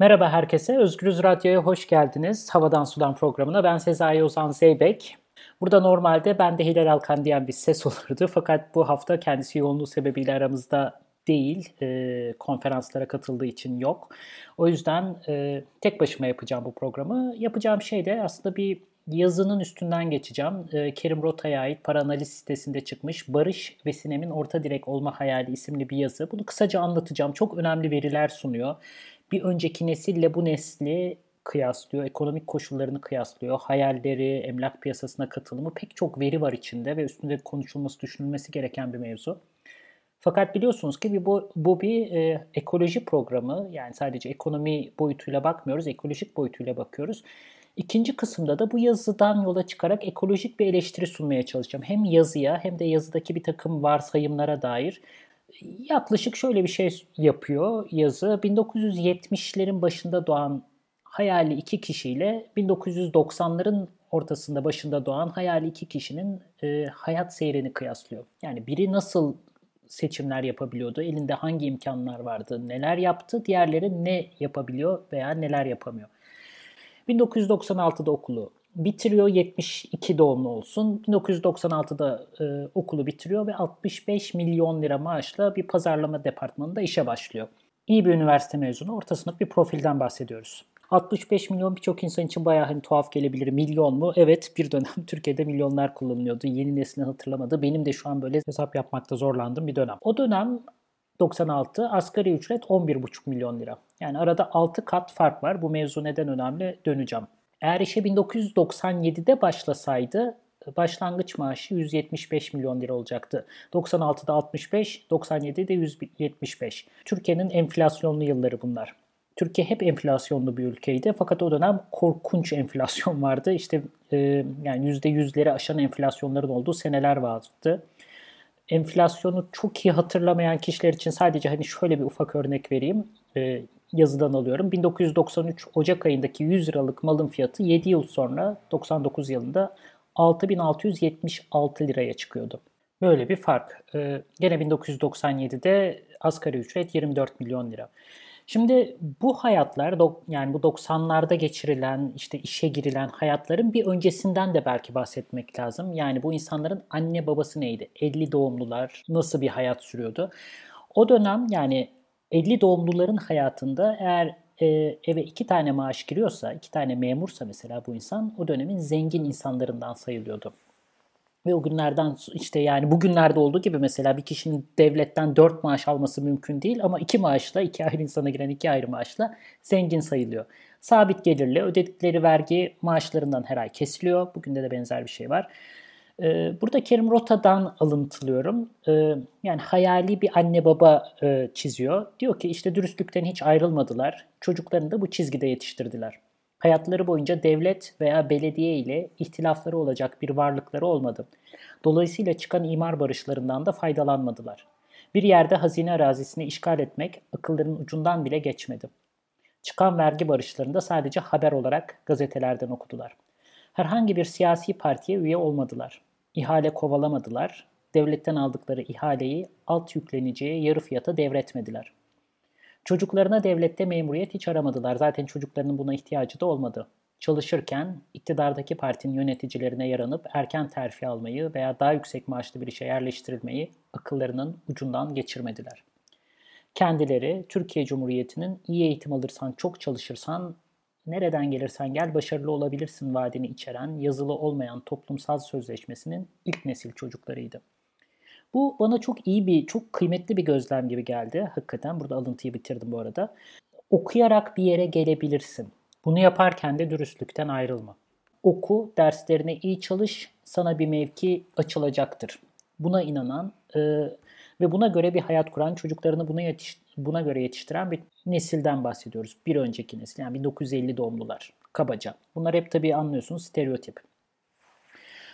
Merhaba herkese, Özgürüz Radyo'ya hoş geldiniz. Havadan Sudan programına. Ben Sezai Ozan Zeybek. Burada normalde ben de Hilal Alkan diyen bir ses olurdu. Fakat bu hafta kendisi yoğunluğu sebebiyle aramızda değil, e, konferanslara katıldığı için yok. O yüzden e, tek başıma yapacağım bu programı. Yapacağım şey de aslında bir yazının üstünden geçeceğim. E, Kerim Rota'ya ait Paranaliz sitesinde çıkmış Barış ve Sinem'in Orta Direk Olma Hayali isimli bir yazı. Bunu kısaca anlatacağım. Çok önemli veriler sunuyor bir önceki nesille bu nesli kıyaslıyor, ekonomik koşullarını kıyaslıyor, hayalleri, emlak piyasasına katılımı pek çok veri var içinde ve üstünde konuşulması, düşünülmesi gereken bir mevzu. Fakat biliyorsunuz ki bu, bu bir e, ekoloji programı. Yani sadece ekonomi boyutuyla bakmıyoruz, ekolojik boyutuyla bakıyoruz. İkinci kısımda da bu yazıdan yola çıkarak ekolojik bir eleştiri sunmaya çalışacağım. Hem yazıya hem de yazıdaki bir takım varsayımlara dair yaklaşık şöyle bir şey yapıyor yazı. 1970'lerin başında doğan hayali iki kişiyle 1990'ların ortasında başında doğan hayali iki kişinin e, hayat seyrini kıyaslıyor. Yani biri nasıl seçimler yapabiliyordu, elinde hangi imkanlar vardı, neler yaptı, diğerleri ne yapabiliyor veya neler yapamıyor. 1996'da okulu bitiriyor 72 doğumlu olsun. 1996'da e, okulu bitiriyor ve 65 milyon lira maaşla bir pazarlama departmanında işe başlıyor. İyi bir üniversite mezunu, orta sınıf bir profilden bahsediyoruz. 65 milyon birçok insan için bayağı hani tuhaf gelebilir. Milyon mu? Evet bir dönem Türkiye'de milyonlar kullanılıyordu. Yeni neslin hatırlamadı. Benim de şu an böyle hesap yapmakta zorlandım bir dönem. O dönem 96 asgari ücret 11,5 milyon lira. Yani arada 6 kat fark var. Bu mevzu neden önemli döneceğim. Eğer işe 1997'de başlasaydı başlangıç maaşı 175 milyon lira olacaktı. 96'da 65, 97'de 175. Türkiye'nin enflasyonlu yılları bunlar. Türkiye hep enflasyonlu bir ülkeydi fakat o dönem korkunç enflasyon vardı. İşte e, yani %100'leri aşan enflasyonların olduğu seneler vardı. Enflasyonu çok iyi hatırlamayan kişiler için sadece hani şöyle bir ufak örnek vereyim. E, yazıdan alıyorum. 1993 Ocak ayındaki 100 liralık malın fiyatı 7 yıl sonra 99 yılında 6676 liraya çıkıyordu. Böyle bir fark. Ee, gene 1997'de asgari ücret 24 milyon lira. Şimdi bu hayatlar yani bu 90'larda geçirilen işte işe girilen hayatların bir öncesinden de belki bahsetmek lazım. Yani bu insanların anne babası neydi? 50 doğumlular nasıl bir hayat sürüyordu? O dönem yani 50 doğumluların hayatında eğer e, eve iki tane maaş giriyorsa, iki tane memursa mesela bu insan o dönemin zengin insanlarından sayılıyordu. Ve o günlerden işte yani bugünlerde olduğu gibi mesela bir kişinin devletten dört maaş alması mümkün değil ama iki maaşla, iki ayrı insana giren iki ayrı maaşla zengin sayılıyor. Sabit gelirli ödedikleri vergi maaşlarından her ay kesiliyor. Bugün de de benzer bir şey var. Ee, burada Kerim Rota'dan alıntılıyorum. Ee, yani hayali bir anne baba e, çiziyor. Diyor ki işte dürüstlükten hiç ayrılmadılar. Çocuklarını da bu çizgide yetiştirdiler. Hayatları boyunca devlet veya belediye ile ihtilafları olacak bir varlıkları olmadı. Dolayısıyla çıkan imar barışlarından da faydalanmadılar. Bir yerde hazine arazisini işgal etmek akıllarının ucundan bile geçmedi. Çıkan vergi barışlarında sadece haber olarak gazetelerden okudular. Herhangi bir siyasi partiye üye olmadılar. İhale kovalamadılar. Devletten aldıkları ihaleyi alt yükleneceği yarı fiyata devretmediler. Çocuklarına devlette memuriyet hiç aramadılar. Zaten çocuklarının buna ihtiyacı da olmadı. Çalışırken iktidardaki partinin yöneticilerine yaranıp erken terfi almayı veya daha yüksek maaşlı bir işe yerleştirilmeyi akıllarının ucundan geçirmediler. Kendileri Türkiye Cumhuriyeti'nin iyi eğitim alırsan, çok çalışırsan nereden gelirsen gel başarılı olabilirsin vaadini içeren yazılı olmayan toplumsal sözleşmesinin ilk nesil çocuklarıydı. Bu bana çok iyi bir, çok kıymetli bir gözlem gibi geldi. Hakikaten burada alıntıyı bitirdim bu arada. Okuyarak bir yere gelebilirsin. Bunu yaparken de dürüstlükten ayrılma. Oku, derslerine iyi çalış, sana bir mevki açılacaktır. Buna inanan e, ve buna göre bir hayat kuran, çocuklarını buna, yetiş, buna göre yetiştiren bir nesilden bahsediyoruz. Bir önceki nesil yani 1950 doğumlular kabaca. Bunlar hep tabii anlıyorsunuz stereotip.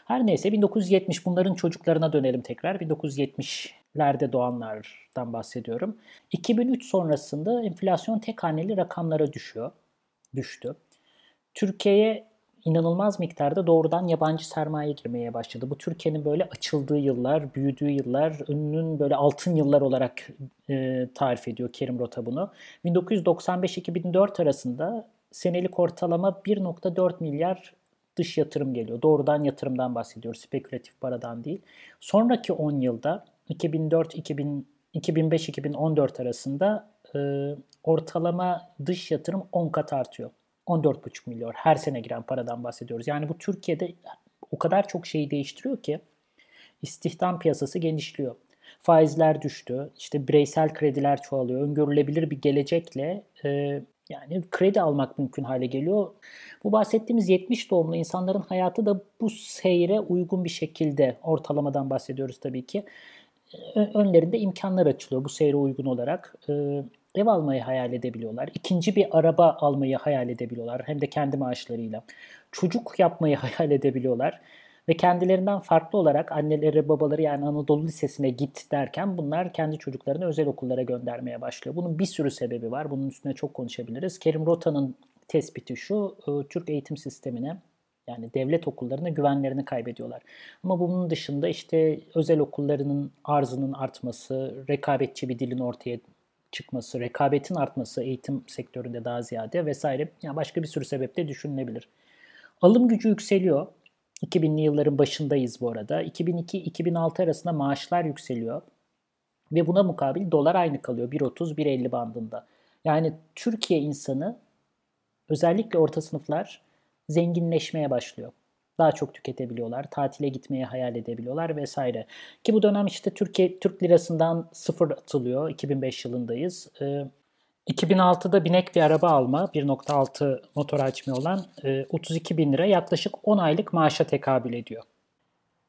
Her neyse 1970 bunların çocuklarına dönelim tekrar. 1970'lerde doğanlardan bahsediyorum. 2003 sonrasında enflasyon tek haneli rakamlara düşüyor. Düştü. Türkiye'ye inanılmaz miktarda doğrudan yabancı sermaye girmeye başladı. Bu Türkiye'nin böyle açıldığı yıllar, büyüdüğü yıllar, önünün böyle altın yıllar olarak e, tarif ediyor Kerim Rota bunu. 1995-2004 arasında senelik ortalama 1.4 milyar dış yatırım geliyor. Doğrudan yatırımdan bahsediyoruz, spekülatif paradan değil. Sonraki 10 yılda 2004-2005-2014 arasında e, ortalama dış yatırım 10 kat artıyor. 14,5 milyar her sene giren paradan bahsediyoruz. Yani bu Türkiye'de o kadar çok şeyi değiştiriyor ki istihdam piyasası genişliyor. Faizler düştü, işte bireysel krediler çoğalıyor, öngörülebilir bir gelecekle e, yani kredi almak mümkün hale geliyor. Bu bahsettiğimiz 70 doğumlu insanların hayatı da bu seyre uygun bir şekilde ortalamadan bahsediyoruz tabii ki. Önlerinde imkanlar açılıyor bu seyre uygun olarak. Ee, ev almayı hayal edebiliyorlar. İkinci bir araba almayı hayal edebiliyorlar. Hem de kendi maaşlarıyla. Çocuk yapmayı hayal edebiliyorlar. Ve kendilerinden farklı olarak anneleri babaları yani Anadolu Lisesi'ne git derken bunlar kendi çocuklarını özel okullara göndermeye başlıyor. Bunun bir sürü sebebi var. Bunun üstüne çok konuşabiliriz. Kerim Rota'nın tespiti şu. E, Türk eğitim sistemine yani devlet okullarına güvenlerini kaybediyorlar. Ama bunun dışında işte özel okullarının arzının artması, rekabetçi bir dilin ortaya çıkması, rekabetin artması eğitim sektöründe daha ziyade vesaire yani başka bir sürü sebeple düşünülebilir. Alım gücü yükseliyor. 2000'li yılların başındayız bu arada. 2002-2006 arasında maaşlar yükseliyor. Ve buna mukabil dolar aynı kalıyor. 1.30-1.50 bandında. Yani Türkiye insanı özellikle orta sınıflar zenginleşmeye başlıyor. Daha çok tüketebiliyorlar, tatile gitmeyi hayal edebiliyorlar vesaire. Ki bu dönem işte Türkiye Türk lirasından sıfır atılıyor. 2005 yılındayız. Ee, 2006'da binek bir araba alma, 1.6 motor hacmi olan 32 e, bin lira yaklaşık 10 aylık maaşa tekabül ediyor.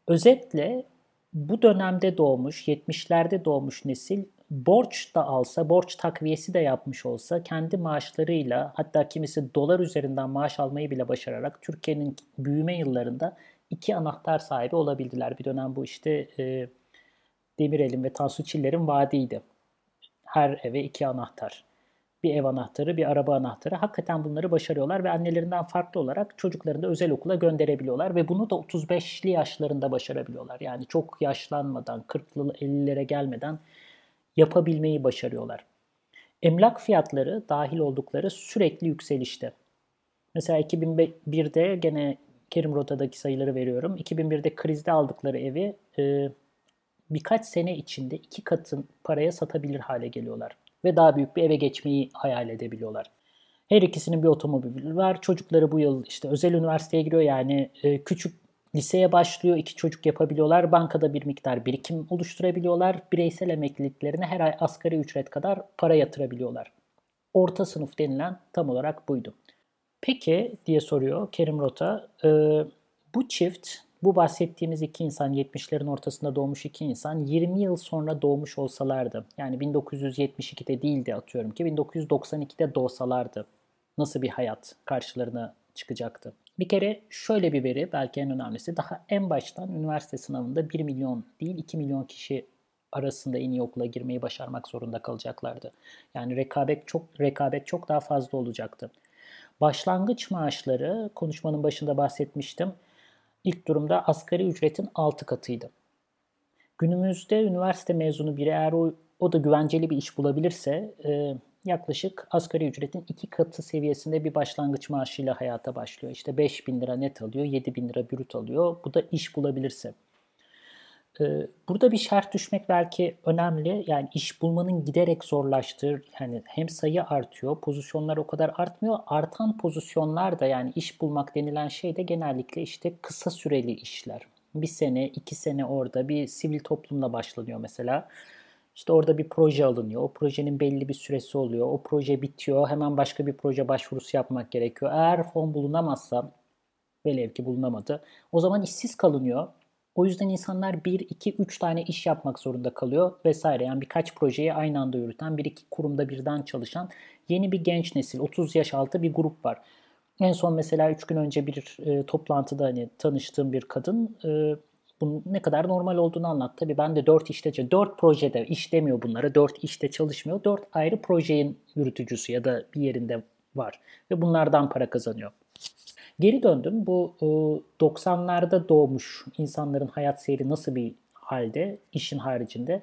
Özetle bu dönemde doğmuş, 70'lerde doğmuş nesil borç da alsa, borç takviyesi de yapmış olsa kendi maaşlarıyla hatta kimisi dolar üzerinden maaş almayı bile başararak Türkiye'nin büyüme yıllarında iki anahtar sahibi olabildiler. Bir dönem bu işte e, Demirel'in ve Tansu Çiller'in vaadiydi. Her eve iki anahtar bir ev anahtarı, bir araba anahtarı. Hakikaten bunları başarıyorlar ve annelerinden farklı olarak çocuklarını da özel okula gönderebiliyorlar ve bunu da 35'li yaşlarında başarabiliyorlar. Yani çok yaşlanmadan, 40'lı 50'lere gelmeden yapabilmeyi başarıyorlar. Emlak fiyatları dahil oldukları sürekli yükselişte. Mesela 2001'de gene Kerim Rota'daki sayıları veriyorum. 2001'de krizde aldıkları evi e, birkaç sene içinde iki katın paraya satabilir hale geliyorlar ve daha büyük bir eve geçmeyi hayal edebiliyorlar. Her ikisinin bir otomobili var. Çocukları bu yıl işte özel üniversiteye giriyor yani e, küçük liseye başlıyor. iki çocuk yapabiliyorlar. Bankada bir miktar birikim oluşturabiliyorlar. Bireysel emekliliklerine her ay asgari ücret kadar para yatırabiliyorlar. Orta sınıf denilen tam olarak buydu. Peki diye soruyor Kerim Rota. E, bu çift bu bahsettiğimiz iki insan 70'lerin ortasında doğmuş iki insan 20 yıl sonra doğmuş olsalardı yani 1972'de değildi atıyorum ki 1992'de doğsalardı nasıl bir hayat karşılarına çıkacaktı? Bir kere şöyle bir veri belki en önemlisi daha en baştan üniversite sınavında 1 milyon değil 2 milyon kişi arasında en iyi okula girmeyi başarmak zorunda kalacaklardı. Yani rekabet çok rekabet çok daha fazla olacaktı. Başlangıç maaşları konuşmanın başında bahsetmiştim ilk durumda asgari ücretin 6 katıydı. Günümüzde üniversite mezunu biri eğer o, o da güvenceli bir iş bulabilirse yaklaşık asgari ücretin 2 katı seviyesinde bir başlangıç maaşıyla hayata başlıyor. İşte 5 bin lira net alıyor, 7 bin lira brüt alıyor. Bu da iş bulabilirse. Ee, burada bir şart düşmek belki önemli. Yani iş bulmanın giderek zorlaştığı, yani hem sayı artıyor, pozisyonlar o kadar artmıyor. Artan pozisyonlar da yani iş bulmak denilen şey de genellikle işte kısa süreli işler. Bir sene, iki sene orada bir sivil toplumla başlanıyor mesela. İşte orada bir proje alınıyor. O projenin belli bir süresi oluyor. O proje bitiyor. Hemen başka bir proje başvurusu yapmak gerekiyor. Eğer fon bulunamazsa, velev ki bulunamadı, o zaman işsiz kalınıyor o yüzden insanlar 1, 2, 3 tane iş yapmak zorunda kalıyor vesaire. Yani birkaç projeyi aynı anda yürüten, bir iki kurumda birden çalışan yeni bir genç nesil, 30 yaş altı bir grup var. En son mesela 3 gün önce bir e, toplantıda hani tanıştığım bir kadın e, bunun ne kadar normal olduğunu anlattı. Tabii ben de 4 işte, 4 projede iş demiyor bunlara, 4 işte çalışmıyor. 4 ayrı projenin yürütücüsü ya da bir yerinde var ve bunlardan para kazanıyor. Geri döndüm. Bu 90'larda doğmuş insanların hayat seyri nasıl bir halde işin haricinde?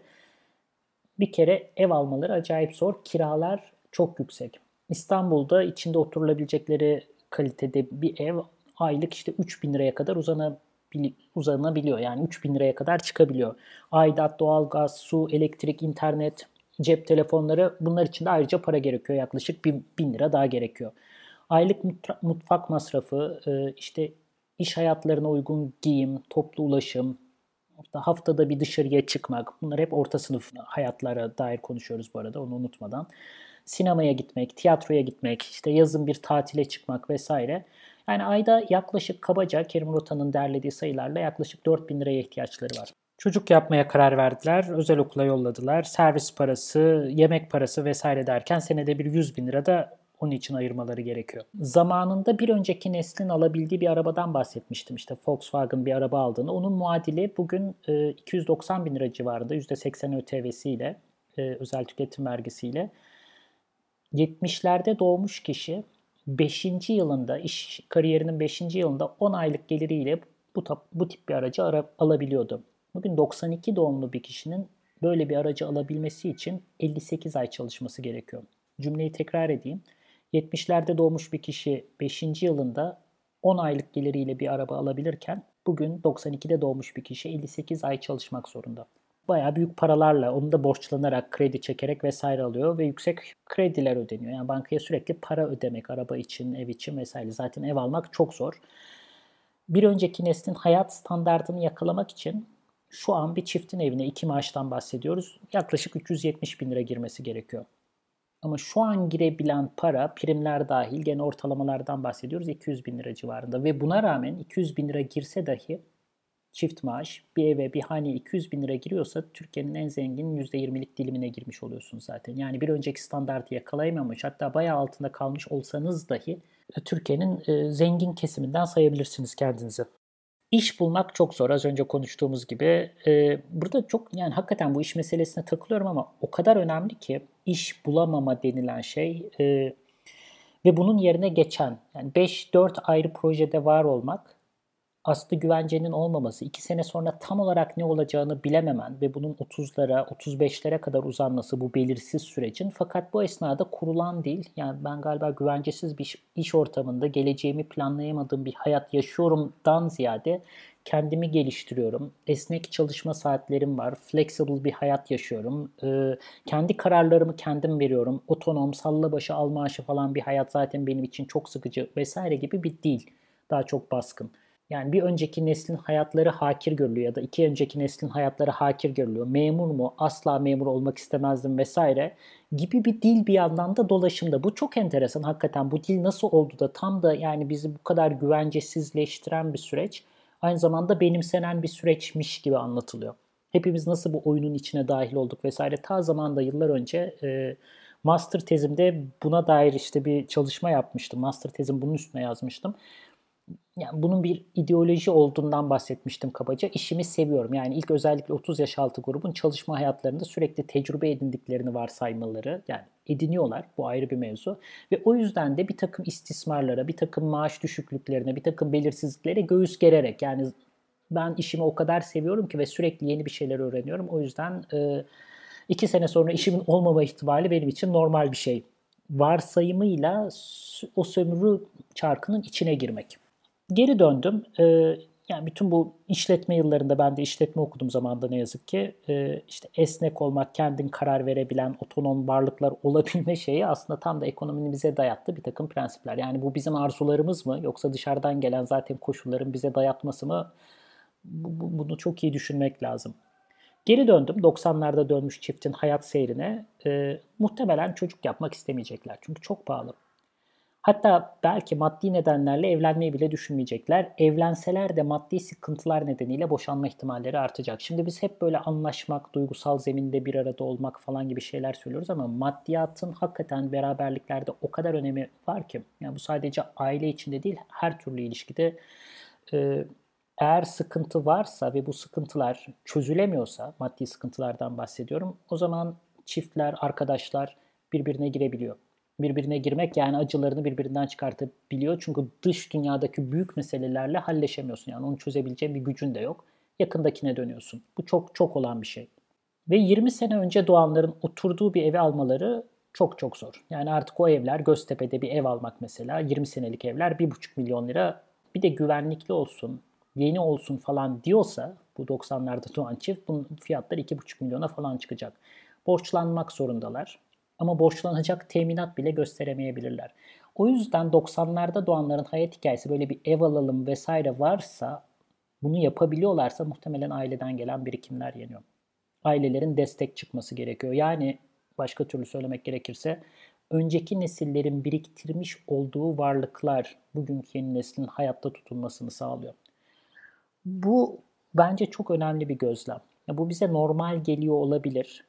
Bir kere ev almaları acayip zor. Kiralar çok yüksek. İstanbul'da içinde oturulabilecekleri kalitede bir ev aylık işte 3000 liraya kadar uzanabiliyor. Yani 3000 liraya kadar çıkabiliyor. Aidat, doğalgaz, su, elektrik, internet, cep telefonları bunlar için de ayrıca para gerekiyor. Yaklaşık 1000 lira daha gerekiyor. Aylık mutfak masrafı, e, işte iş hayatlarına uygun giyim, toplu ulaşım, haftada bir dışarıya çıkmak. Bunlar hep orta sınıf hayatlara dair konuşuyoruz bu arada onu unutmadan. Sinemaya gitmek, tiyatroya gitmek, işte yazın bir tatile çıkmak vesaire. Yani ayda yaklaşık kabaca Kerim Rota'nın derlediği sayılarla yaklaşık 4000 liraya ihtiyaçları var. Çocuk yapmaya karar verdiler, özel okula yolladılar. Servis parası, yemek parası vesaire derken senede bir 100 bin lira da onun için ayırmaları gerekiyor. Zamanında bir önceki neslin alabildiği bir arabadan bahsetmiştim. İşte Volkswagen bir araba aldığını. Onun muadili bugün 290 bin lira civarında %80 ÖTV'siyle, özel tüketim vergisiyle. 70'lerde doğmuş kişi 5. yılında, iş kariyerinin 5. yılında 10 aylık geliriyle bu, bu tip bir aracı ara, alabiliyordu. Bugün 92 doğumlu bir kişinin böyle bir aracı alabilmesi için 58 ay çalışması gerekiyor. Cümleyi tekrar edeyim. 70'lerde doğmuş bir kişi 5. yılında 10 aylık geliriyle bir araba alabilirken bugün 92'de doğmuş bir kişi 58 ay çalışmak zorunda. Bayağı büyük paralarla onu da borçlanarak, kredi çekerek vesaire alıyor ve yüksek krediler ödeniyor. Yani bankaya sürekli para ödemek araba için, ev için vesaire. Zaten ev almak çok zor. Bir önceki neslin hayat standartını yakalamak için şu an bir çiftin evine iki maaştan bahsediyoruz. Yaklaşık 370 bin lira girmesi gerekiyor. Ama şu an girebilen para primler dahil gene ortalamalardan bahsediyoruz 200 bin lira civarında. Ve buna rağmen 200 bin lira girse dahi çift maaş bir eve bir hane 200 bin lira giriyorsa Türkiye'nin en zengin %20'lik dilimine girmiş oluyorsunuz zaten. Yani bir önceki standartı yakalayamamış hatta bayağı altında kalmış olsanız dahi Türkiye'nin e, zengin kesiminden sayabilirsiniz kendinizi. İş bulmak çok zor az önce konuştuğumuz gibi. Ee, burada çok yani hakikaten bu iş meselesine takılıyorum ama o kadar önemli ki iş bulamama denilen şey e, ve bunun yerine geçen yani 5-4 ayrı projede var olmak aslı güvencenin olmaması, iki sene sonra tam olarak ne olacağını bilememen ve bunun 30'lara, 35'lere kadar uzanması bu belirsiz sürecin. Fakat bu esnada kurulan değil, yani ben galiba güvencesiz bir iş ortamında geleceğimi planlayamadığım bir hayat yaşıyorumdan ziyade kendimi geliştiriyorum. Esnek çalışma saatlerim var. Flexible bir hayat yaşıyorum. Ee, kendi kararlarımı kendim veriyorum. Otonom, salla başı, al maaşı falan bir hayat zaten benim için çok sıkıcı vesaire gibi bir değil. Daha çok baskın. Yani bir önceki neslin hayatları hakir görülüyor ya da iki önceki neslin hayatları hakir görülüyor. Memur mu? Asla memur olmak istemezdim vesaire gibi bir dil bir yandan da dolaşımda. Bu çok enteresan hakikaten. Bu dil nasıl oldu da tam da yani bizi bu kadar güvencesizleştiren bir süreç aynı zamanda benimsenen bir süreçmiş gibi anlatılıyor. Hepimiz nasıl bu oyunun içine dahil olduk vesaire. Ta zamanda yıllar önce e, master tezimde buna dair işte bir çalışma yapmıştım. Master tezim bunun üstüne yazmıştım yani bunun bir ideoloji olduğundan bahsetmiştim kabaca. İşimi seviyorum. Yani ilk özellikle 30 yaş altı grubun çalışma hayatlarında sürekli tecrübe edindiklerini varsaymaları yani ediniyorlar. Bu ayrı bir mevzu. Ve o yüzden de bir takım istismarlara, bir takım maaş düşüklüklerine, bir takım belirsizliklere göğüs gererek yani ben işimi o kadar seviyorum ki ve sürekli yeni bir şeyler öğreniyorum. O yüzden e, iki sene sonra işimin olmama ihtimali benim için normal bir şey. Varsayımıyla o sömürü çarkının içine girmek. Geri döndüm. Ee, yani bütün bu işletme yıllarında ben de işletme okudum zamanında ne yazık ki. Ee, işte esnek olmak, kendin karar verebilen, otonom varlıklar olabilme şeyi aslında tam da ekonominin bize dayattığı bir takım prensipler. Yani bu bizim arzularımız mı yoksa dışarıdan gelen zaten koşulların bize dayatması mı? Bu, bunu çok iyi düşünmek lazım. Geri döndüm 90'larda dönmüş çiftin hayat seyrine. Ee, muhtemelen çocuk yapmak istemeyecekler çünkü çok pahalı. Hatta belki maddi nedenlerle evlenmeyi bile düşünmeyecekler. Evlenseler de maddi sıkıntılar nedeniyle boşanma ihtimalleri artacak. Şimdi biz hep böyle anlaşmak, duygusal zeminde bir arada olmak falan gibi şeyler söylüyoruz ama maddiyatın hakikaten beraberliklerde o kadar önemi var ki. Yani bu sadece aile içinde değil her türlü ilişkide e, eğer sıkıntı varsa ve bu sıkıntılar çözülemiyorsa, maddi sıkıntılardan bahsediyorum, o zaman çiftler, arkadaşlar birbirine girebiliyor. Birbirine girmek yani acılarını birbirinden çıkartabiliyor. Çünkü dış dünyadaki büyük meselelerle halleşemiyorsun. Yani onu çözebileceğin bir gücün de yok. Yakındakine dönüyorsun. Bu çok çok olan bir şey. Ve 20 sene önce doğanların oturduğu bir evi almaları çok çok zor. Yani artık o evler Göztepe'de bir ev almak mesela 20 senelik evler 1,5 milyon lira bir de güvenlikli olsun, yeni olsun falan diyorsa bu 90'larda doğan çift bunun fiyatları 2,5 milyona falan çıkacak. Borçlanmak zorundalar. Ama borçlanacak teminat bile gösteremeyebilirler. O yüzden 90'larda doğanların hayat hikayesi böyle bir ev alalım vesaire varsa bunu yapabiliyorlarsa muhtemelen aileden gelen birikimler yeniyor. Ailelerin destek çıkması gerekiyor. Yani başka türlü söylemek gerekirse önceki nesillerin biriktirmiş olduğu varlıklar bugünkü yeni neslin hayatta tutulmasını sağlıyor. Bu bence çok önemli bir gözlem. Ya bu bize normal geliyor olabilir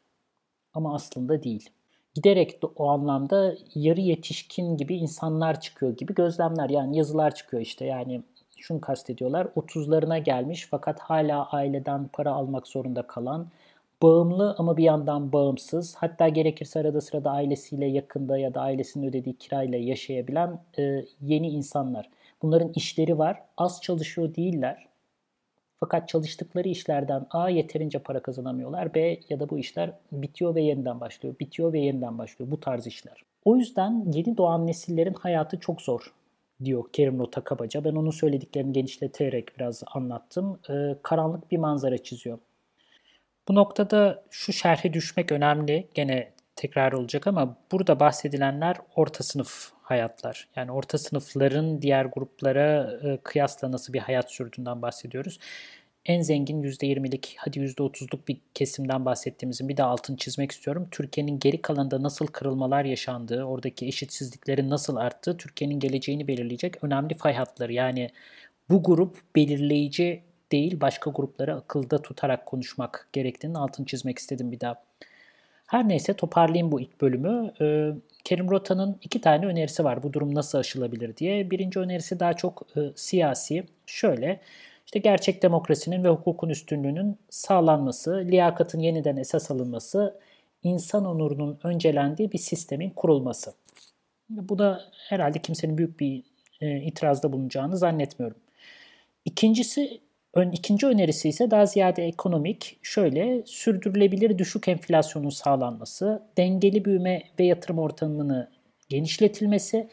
ama aslında değil. Giderek de o anlamda yarı yetişkin gibi insanlar çıkıyor gibi gözlemler. Yani yazılar çıkıyor işte. Yani şunu kastediyorlar. 30'larına gelmiş fakat hala aileden para almak zorunda kalan bağımlı ama bir yandan bağımsız hatta gerekirse arada sırada ailesiyle yakında ya da ailesinin ödediği kirayla yaşayabilen e, yeni insanlar. Bunların işleri var az çalışıyor değiller fakat çalıştıkları işlerden A yeterince para kazanamıyorlar. B ya da bu işler bitiyor ve yeniden başlıyor. Bitiyor ve yeniden başlıyor. Bu tarz işler. O yüzden yeni doğan nesillerin hayatı çok zor diyor Kerim Rota kabaca. Ben onun söylediklerini genişleterek biraz anlattım. Ee, karanlık bir manzara çiziyor. Bu noktada şu şerhe düşmek önemli. Gene tekrar olacak ama burada bahsedilenler orta sınıf hayatlar. Yani orta sınıfların diğer gruplara kıyasla nasıl bir hayat sürdüğünden bahsediyoruz. En zengin %20'lik hadi %30'luk bir kesimden bahsettiğimizin bir de altını çizmek istiyorum. Türkiye'nin geri kalanında nasıl kırılmalar yaşandığı, oradaki eşitsizliklerin nasıl arttığı Türkiye'nin geleceğini belirleyecek önemli fay hatları. Yani bu grup belirleyici değil başka grupları akılda tutarak konuşmak gerektiğini altını çizmek istedim bir daha. Her neyse toparlayayım bu ilk bölümü. Ee, Kerim Rota'nın iki tane önerisi var bu durum nasıl aşılabilir diye. Birinci önerisi daha çok e, siyasi. Şöyle, işte gerçek demokrasinin ve hukukun üstünlüğünün sağlanması, liyakatın yeniden esas alınması, insan onurunun öncelendiği bir sistemin kurulması. Bu da herhalde kimsenin büyük bir e, itirazda bulunacağını zannetmiyorum. İkincisi Ön, ikinci önerisi ise daha ziyade ekonomik. Şöyle, sürdürülebilir düşük enflasyonun sağlanması, dengeli büyüme ve yatırım ortamını genişletilmesi,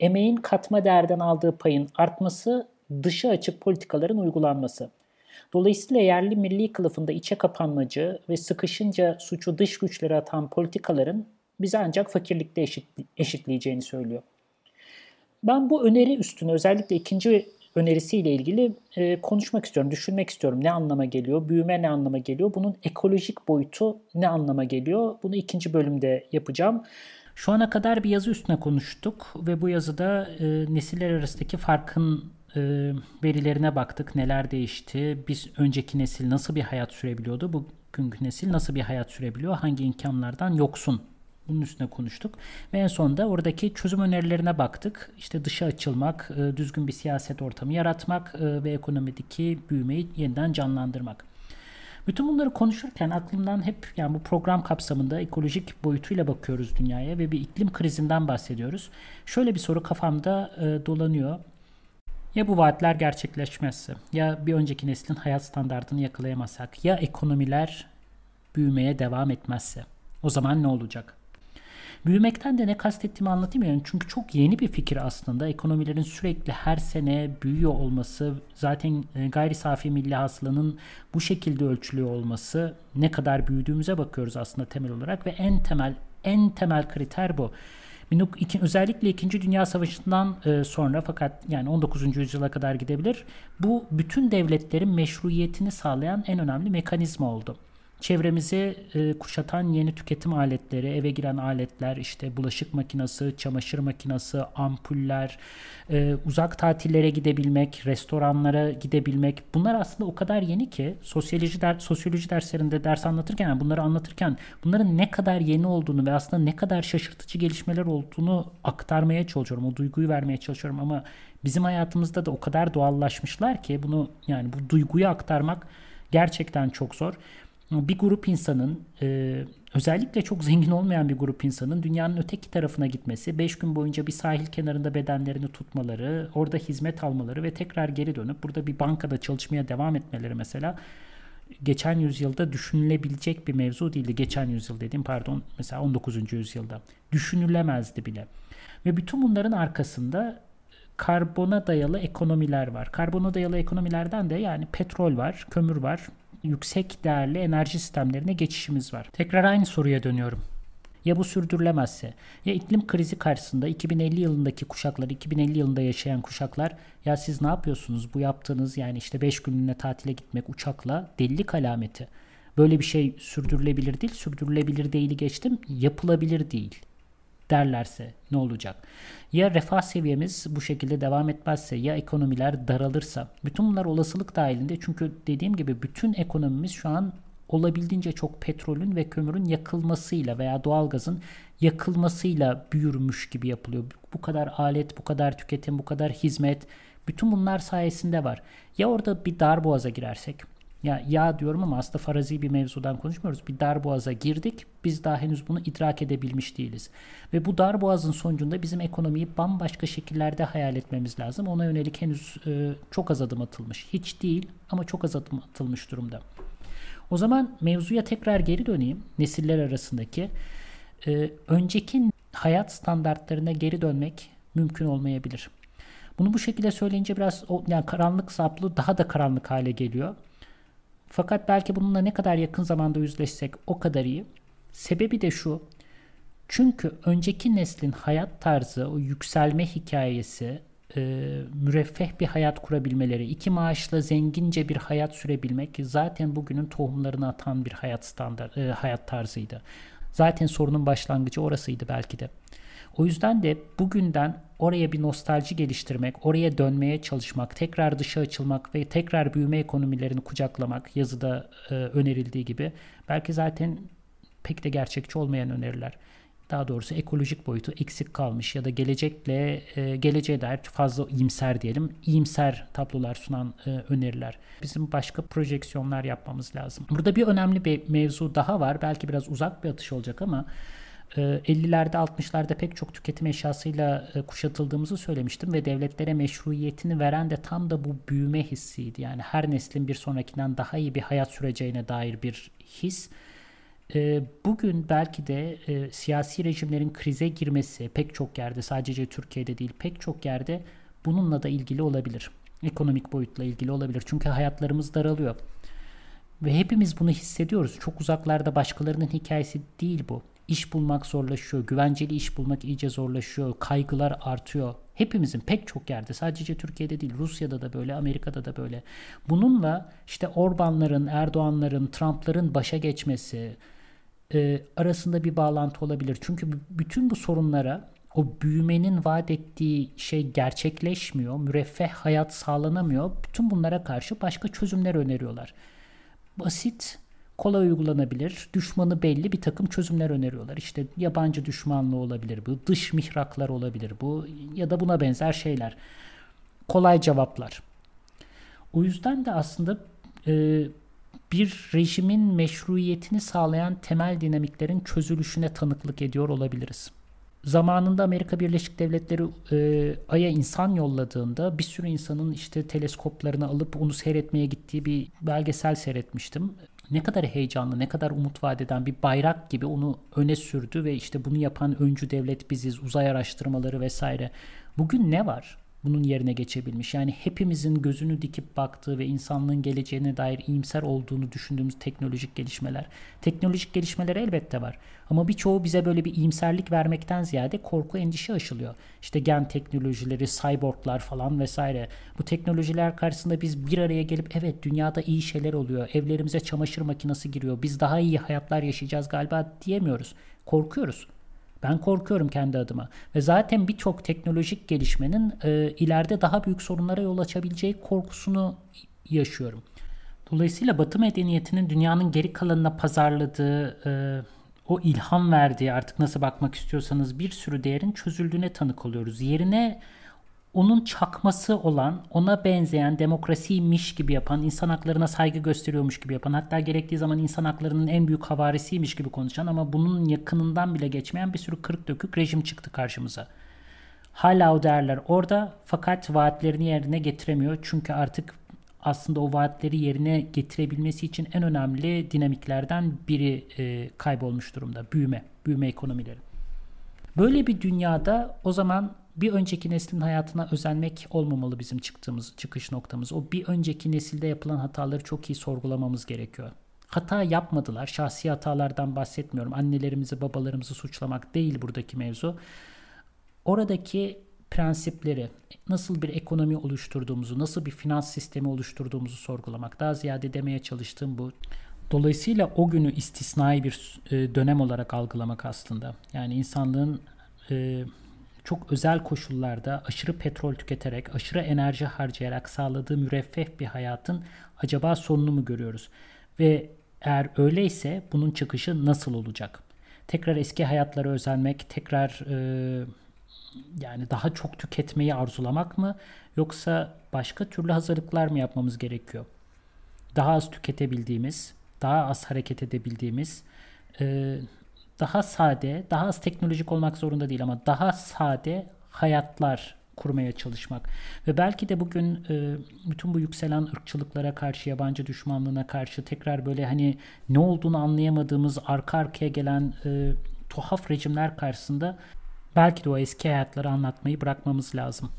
emeğin katma değerden aldığı payın artması, dışı açık politikaların uygulanması. Dolayısıyla yerli milli kılıfında içe kapanmacı ve sıkışınca suçu dış güçlere atan politikaların bizi ancak fakirlikte eşit, eşitleyeceğini söylüyor. Ben bu öneri üstüne özellikle ikinci önerisiyle ilgili e, konuşmak istiyorum, düşünmek istiyorum. Ne anlama geliyor, büyüme ne anlama geliyor, bunun ekolojik boyutu ne anlama geliyor? Bunu ikinci bölümde yapacağım. Şu ana kadar bir yazı üstüne konuştuk ve bu yazıda e, nesiller arasındaki farkın e, verilerine baktık. Neler değişti? Biz önceki nesil nasıl bir hayat sürebiliyordu? Bugünkü nesil nasıl bir hayat sürebiliyor? Hangi imkanlardan yoksun bunun üstüne konuştuk. Ve en sonunda oradaki çözüm önerilerine baktık. İşte dışa açılmak, e, düzgün bir siyaset ortamı yaratmak e, ve ekonomideki büyümeyi yeniden canlandırmak. Bütün bunları konuşurken aklımdan hep yani bu program kapsamında ekolojik boyutuyla bakıyoruz dünyaya ve bir iklim krizinden bahsediyoruz. Şöyle bir soru kafamda e, dolanıyor. Ya bu vaatler gerçekleşmezse, ya bir önceki neslin hayat standartını yakalayamazsak, ya ekonomiler büyümeye devam etmezse o zaman ne olacak? Büyümekten de ne kastettiğimi anlatayım yani. Çünkü çok yeni bir fikir aslında. Ekonomilerin sürekli her sene büyüyor olması, zaten e, gayri safi milli hasılanın bu şekilde ölçülüyor olması, ne kadar büyüdüğümüze bakıyoruz aslında temel olarak ve en temel en temel kriter bu. Özellikle 2. Dünya Savaşı'ndan e, sonra fakat yani 19. yüzyıla kadar gidebilir. Bu bütün devletlerin meşruiyetini sağlayan en önemli mekanizma oldu. Çevremizi e, kuşatan yeni tüketim aletleri, eve giren aletler, işte bulaşık makinesi, çamaşır makinesi, ampuller, e, uzak tatillere gidebilmek, restoranlara gidebilmek. Bunlar aslında o kadar yeni ki sosyoloji der, sosyoloji derslerinde ders anlatırken, yani bunları anlatırken bunların ne kadar yeni olduğunu ve aslında ne kadar şaşırtıcı gelişmeler olduğunu aktarmaya çalışıyorum. O duyguyu vermeye çalışıyorum ama bizim hayatımızda da o kadar doğallaşmışlar ki bunu yani bu duyguyu aktarmak gerçekten çok zor. Bir grup insanın e, özellikle çok zengin olmayan bir grup insanın dünyanın öteki tarafına gitmesi, 5 gün boyunca bir sahil kenarında bedenlerini tutmaları, orada hizmet almaları ve tekrar geri dönüp burada bir bankada çalışmaya devam etmeleri mesela geçen yüzyılda düşünülebilecek bir mevzu değildi. Geçen yüzyıl dediğim pardon mesela 19. yüzyılda. Düşünülemezdi bile. Ve bütün bunların arkasında karbona dayalı ekonomiler var. Karbona dayalı ekonomilerden de yani petrol var, kömür var, yüksek değerli enerji sistemlerine geçişimiz var. Tekrar aynı soruya dönüyorum. Ya bu sürdürülemezse? Ya iklim krizi karşısında 2050 yılındaki kuşaklar, 2050 yılında yaşayan kuşaklar ya siz ne yapıyorsunuz? Bu yaptığınız yani işte 5 günlüğüne tatile gitmek uçakla delilik alameti. Böyle bir şey sürdürülebilir değil. Sürdürülebilir değili geçtim. Yapılabilir değil derlerse ne olacak? Ya refah seviyemiz bu şekilde devam etmezse ya ekonomiler daralırsa bütün bunlar olasılık dahilinde çünkü dediğim gibi bütün ekonomimiz şu an olabildiğince çok petrolün ve kömürün yakılmasıyla veya doğalgazın yakılmasıyla büyürmüş gibi yapılıyor. Bu kadar alet, bu kadar tüketim, bu kadar hizmet bütün bunlar sayesinde var. Ya orada bir dar boğaza girersek ya, ya diyorum ama aslında farazi bir mevzudan konuşmuyoruz. Bir dar boğaza girdik. Biz daha henüz bunu idrak edebilmiş değiliz. Ve bu dar boğazın sonucunda bizim ekonomiyi bambaşka şekillerde hayal etmemiz lazım. Ona yönelik henüz e, çok az adım atılmış. Hiç değil ama çok az adım atılmış durumda. O zaman mevzuya tekrar geri döneyim. Nesiller arasındaki. E, önceki hayat standartlarına geri dönmek mümkün olmayabilir. Bunu bu şekilde söyleyince biraz o, yani karanlık saplı daha da karanlık hale geliyor. Fakat belki bununla ne kadar yakın zamanda yüzleşsek o kadar iyi. Sebebi de şu. Çünkü önceki neslin hayat tarzı, o yükselme hikayesi, e, müreffeh bir hayat kurabilmeleri, iki maaşla zengince bir hayat sürebilmek zaten bugünün tohumlarını atan bir hayat standart, e, hayat tarzıydı. Zaten sorunun başlangıcı orasıydı belki de. O yüzden de bugünden oraya bir nostalji geliştirmek, oraya dönmeye çalışmak, tekrar dışa açılmak ve tekrar büyüme ekonomilerini kucaklamak yazıda e, önerildiği gibi belki zaten pek de gerçekçi olmayan öneriler. Daha doğrusu ekolojik boyutu eksik kalmış ya da gelecekle e, geleceğe dair fazla iyimser diyelim, iyimser tablolar sunan e, öneriler. Bizim başka projeksiyonlar yapmamız lazım. Burada bir önemli bir mevzu daha var. Belki biraz uzak bir atış olacak ama 50'lerde ee, 60'larda pek çok tüketim eşyasıyla e, kuşatıldığımızı söylemiştim ve devletlere meşruiyetini veren de tam da bu büyüme hissiydi. Yani her neslin bir sonrakinden daha iyi bir hayat süreceğine dair bir his. Ee, bugün belki de e, siyasi rejimlerin krize girmesi pek çok yerde sadece Türkiye'de değil pek çok yerde bununla da ilgili olabilir. Ekonomik boyutla ilgili olabilir. Çünkü hayatlarımız daralıyor. Ve hepimiz bunu hissediyoruz. Çok uzaklarda başkalarının hikayesi değil bu. İş bulmak zorlaşıyor, güvenceli iş bulmak iyice zorlaşıyor, kaygılar artıyor. Hepimizin pek çok yerde sadece Türkiye'de değil Rusya'da da böyle Amerika'da da böyle. Bununla işte Orbanların, Erdoğanların, Trump'ların başa geçmesi e, arasında bir bağlantı olabilir. Çünkü bütün bu sorunlara o büyümenin vaat ettiği şey gerçekleşmiyor, müreffeh hayat sağlanamıyor. Bütün bunlara karşı başka çözümler öneriyorlar. Basit kolay uygulanabilir, düşmanı belli bir takım çözümler öneriyorlar. İşte yabancı düşmanlığı olabilir bu, dış mihraklar olabilir bu ya da buna benzer şeyler. Kolay cevaplar. O yüzden de aslında e, bir rejimin meşruiyetini sağlayan temel dinamiklerin çözülüşüne tanıklık ediyor olabiliriz. Zamanında Amerika Birleşik Devletleri e, Ay'a insan yolladığında bir sürü insanın işte teleskoplarını alıp onu seyretmeye gittiği bir belgesel seyretmiştim ne kadar heyecanlı, ne kadar umut vadeden bir bayrak gibi onu öne sürdü ve işte bunu yapan öncü devlet biziz, uzay araştırmaları vesaire. Bugün ne var? Bunun yerine geçebilmiş. Yani hepimizin gözünü dikip baktığı ve insanlığın geleceğine dair iyimser olduğunu düşündüğümüz teknolojik gelişmeler. Teknolojik gelişmeler elbette var. Ama birçoğu bize böyle bir iyimserlik vermekten ziyade korku, endişe aşılıyor. İşte gen teknolojileri, cyborglar falan vesaire. Bu teknolojiler karşısında biz bir araya gelip evet dünyada iyi şeyler oluyor. Evlerimize çamaşır makinesi giriyor. Biz daha iyi hayatlar yaşayacağız galiba diyemiyoruz. Korkuyoruz. Ben korkuyorum kendi adıma. Ve zaten birçok teknolojik gelişmenin e, ileride daha büyük sorunlara yol açabileceği korkusunu yaşıyorum. Dolayısıyla Batı medeniyetinin dünyanın geri kalanına pazarladığı, e, o ilham verdiği artık nasıl bakmak istiyorsanız bir sürü değerin çözüldüğüne tanık oluyoruz. Yerine onun çakması olan, ona benzeyen demokrasiymiş gibi yapan, insan haklarına saygı gösteriyormuş gibi yapan, hatta gerektiği zaman insan haklarının en büyük havarisiymiş gibi konuşan ama bunun yakınından bile geçmeyen bir sürü kırık dökük rejim çıktı karşımıza. Hala o değerler orada fakat vaatlerini yerine getiremiyor. Çünkü artık aslında o vaatleri yerine getirebilmesi için en önemli dinamiklerden biri e, kaybolmuş durumda. Büyüme, büyüme ekonomileri. Böyle bir dünyada o zaman bir önceki neslin hayatına özenmek olmamalı bizim çıktığımız çıkış noktamız. O bir önceki nesilde yapılan hataları çok iyi sorgulamamız gerekiyor. Hata yapmadılar. Şahsi hatalardan bahsetmiyorum. Annelerimizi, babalarımızı suçlamak değil buradaki mevzu. Oradaki prensipleri, nasıl bir ekonomi oluşturduğumuzu, nasıl bir finans sistemi oluşturduğumuzu sorgulamak. Daha ziyade demeye çalıştığım bu. Dolayısıyla o günü istisnai bir e, dönem olarak algılamak aslında. Yani insanlığın e, çok özel koşullarda aşırı petrol tüketerek, aşırı enerji harcayarak sağladığı müreffeh bir hayatın acaba sonunu mu görüyoruz? Ve eğer öyleyse bunun çıkışı nasıl olacak? Tekrar eski hayatlara özenmek, tekrar e, yani daha çok tüketmeyi arzulamak mı yoksa başka türlü hazırlıklar mı yapmamız gerekiyor? Daha az tüketebildiğimiz, daha az hareket edebildiğimiz, e, daha sade, daha az teknolojik olmak zorunda değil ama daha sade hayatlar kurmaya çalışmak. Ve belki de bugün e, bütün bu yükselen ırkçılıklara karşı, yabancı düşmanlığına karşı tekrar böyle hani ne olduğunu anlayamadığımız arka arkaya gelen e, tuhaf rejimler karşısında belki de o eski hayatları anlatmayı bırakmamız lazım.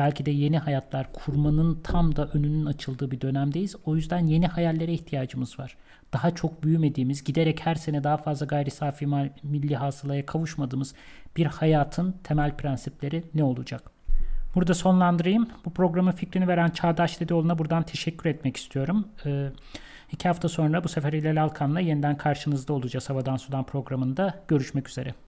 Belki de yeni hayatlar kurmanın tam da önünün açıldığı bir dönemdeyiz. O yüzden yeni hayallere ihtiyacımız var. Daha çok büyümediğimiz, giderek her sene daha fazla gayri safi milli hasılaya kavuşmadığımız bir hayatın temel prensipleri ne olacak? Burada sonlandırayım. Bu programın fikrini veren Çağdaş Dedeoğlu'na buradan teşekkür etmek istiyorum. Ee, iki hafta sonra bu sefer İlal Alkan'la yeniden karşınızda olacağız Havadan Sudan programında. Görüşmek üzere.